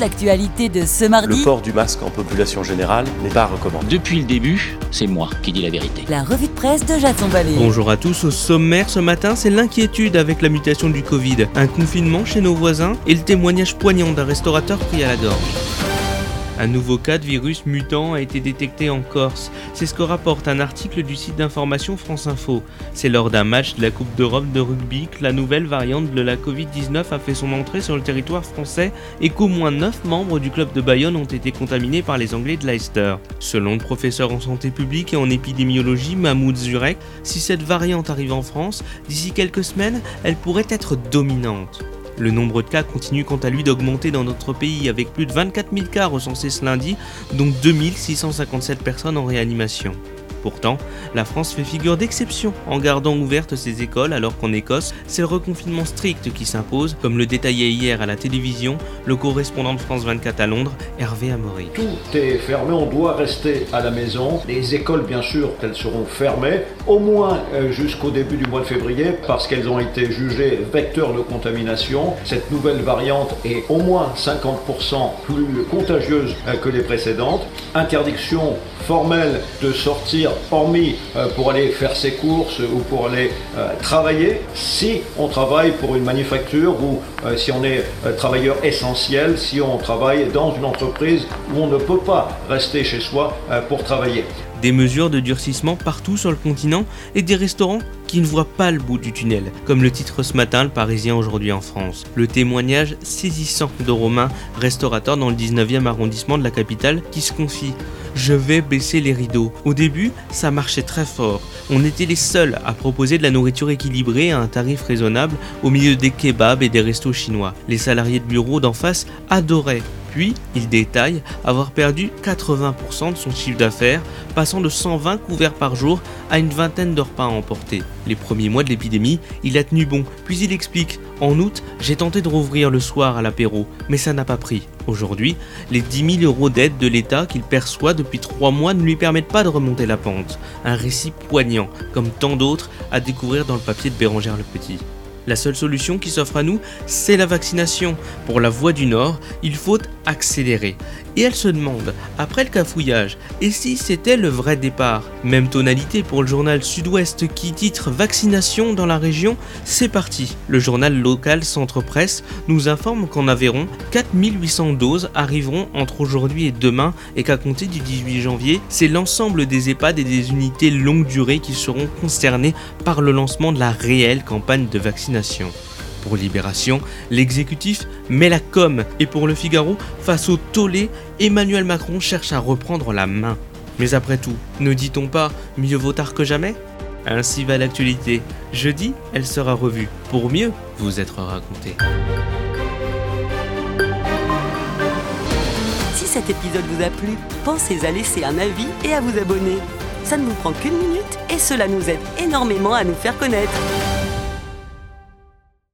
toute l'actualité de ce mardi. Le port du masque en population générale n'est pas recommandé. Depuis le début, c'est moi qui dis la vérité. La revue de presse de Jason Vallée. Bonjour à tous, au sommaire ce matin, c'est l'inquiétude avec la mutation du Covid, un confinement chez nos voisins et le témoignage poignant d'un restaurateur pris à la gorge. Un nouveau cas de virus mutant a été détecté en Corse. C'est ce que rapporte un article du site d'information France Info. C'est lors d'un match de la Coupe d'Europe de rugby que la nouvelle variante de la Covid-19 a fait son entrée sur le territoire français et qu'au moins 9 membres du club de Bayonne ont été contaminés par les Anglais de Leicester. Selon le professeur en santé publique et en épidémiologie Mahmoud Zurek, si cette variante arrive en France, d'ici quelques semaines, elle pourrait être dominante. Le nombre de cas continue quant à lui d'augmenter dans notre pays avec plus de 24 000 cas recensés ce lundi, dont 2657 personnes en réanimation. Pourtant, la France fait figure d'exception en gardant ouvertes ses écoles alors qu'en Écosse, c'est le reconfinement strict qui s'impose, comme le détaillait hier à la télévision le correspondant de France 24 à Londres, Hervé Amory. Tout est fermé, on doit rester à la maison. Les écoles, bien sûr, elles seront fermées, au moins euh, jusqu'au début du mois de février, parce qu'elles ont été jugées vecteurs de contamination. Cette nouvelle variante est au moins 50% plus contagieuse euh, que les précédentes. Interdiction formelle de sortir, hormis euh, pour aller faire ses courses ou pour aller travailler, si on travaille pour une manufacture ou si on est travailleur essentiel, si on travaille dans une entreprise où on ne peut pas rester chez soi pour travailler. Des mesures de durcissement partout sur le continent et des restaurants qui ne voient pas le bout du tunnel, comme le titre ce matin le Parisien aujourd'hui en France. Le témoignage saisissant de Romain, restaurateur dans le 19e arrondissement de la capitale, qui se confie je vais baisser les rideaux. Au début, ça marchait très fort. On était les seuls à proposer de la nourriture équilibrée à un tarif raisonnable au milieu des kebabs et des restos chinois. Les salariés de bureau d'en face adoraient puis, il détaille avoir perdu 80% de son chiffre d'affaires, passant de 120 couverts par jour à une vingtaine de repas à emporter. Les premiers mois de l'épidémie, il a tenu bon, puis il explique En août, j'ai tenté de rouvrir le soir à l'apéro, mais ça n'a pas pris. Aujourd'hui, les 10 000 euros d'aide de l'État qu'il perçoit depuis 3 mois ne lui permettent pas de remonter la pente. Un récit poignant, comme tant d'autres, à découvrir dans le papier de Bérangère le Petit. La seule solution qui s'offre à nous, c'est la vaccination. Pour la voie du Nord, il faut accélérer. Et elle se demande, après le cafouillage, et si c'était le vrai départ? Même tonalité pour le journal Sud-Ouest qui titre Vaccination dans la région, c'est parti. Le journal local Centre Presse nous informe qu'en Aveyron, 4800 doses arriveront entre aujourd'hui et demain et qu'à compter du 18 janvier, c'est l'ensemble des EHPAD et des unités longue durée qui seront concernés par le lancement de la réelle campagne de vaccination. Pour Libération, l'exécutif met la com et pour le Figaro, face au tollé, Emmanuel Macron cherche à reprendre la main. Mais après tout, ne dit-on pas mieux vaut tard que jamais Ainsi va l'actualité. Jeudi, elle sera revue pour mieux vous être racontée. Si cet épisode vous a plu, pensez à laisser un avis et à vous abonner. Ça ne vous prend qu'une minute et cela nous aide énormément à nous faire connaître.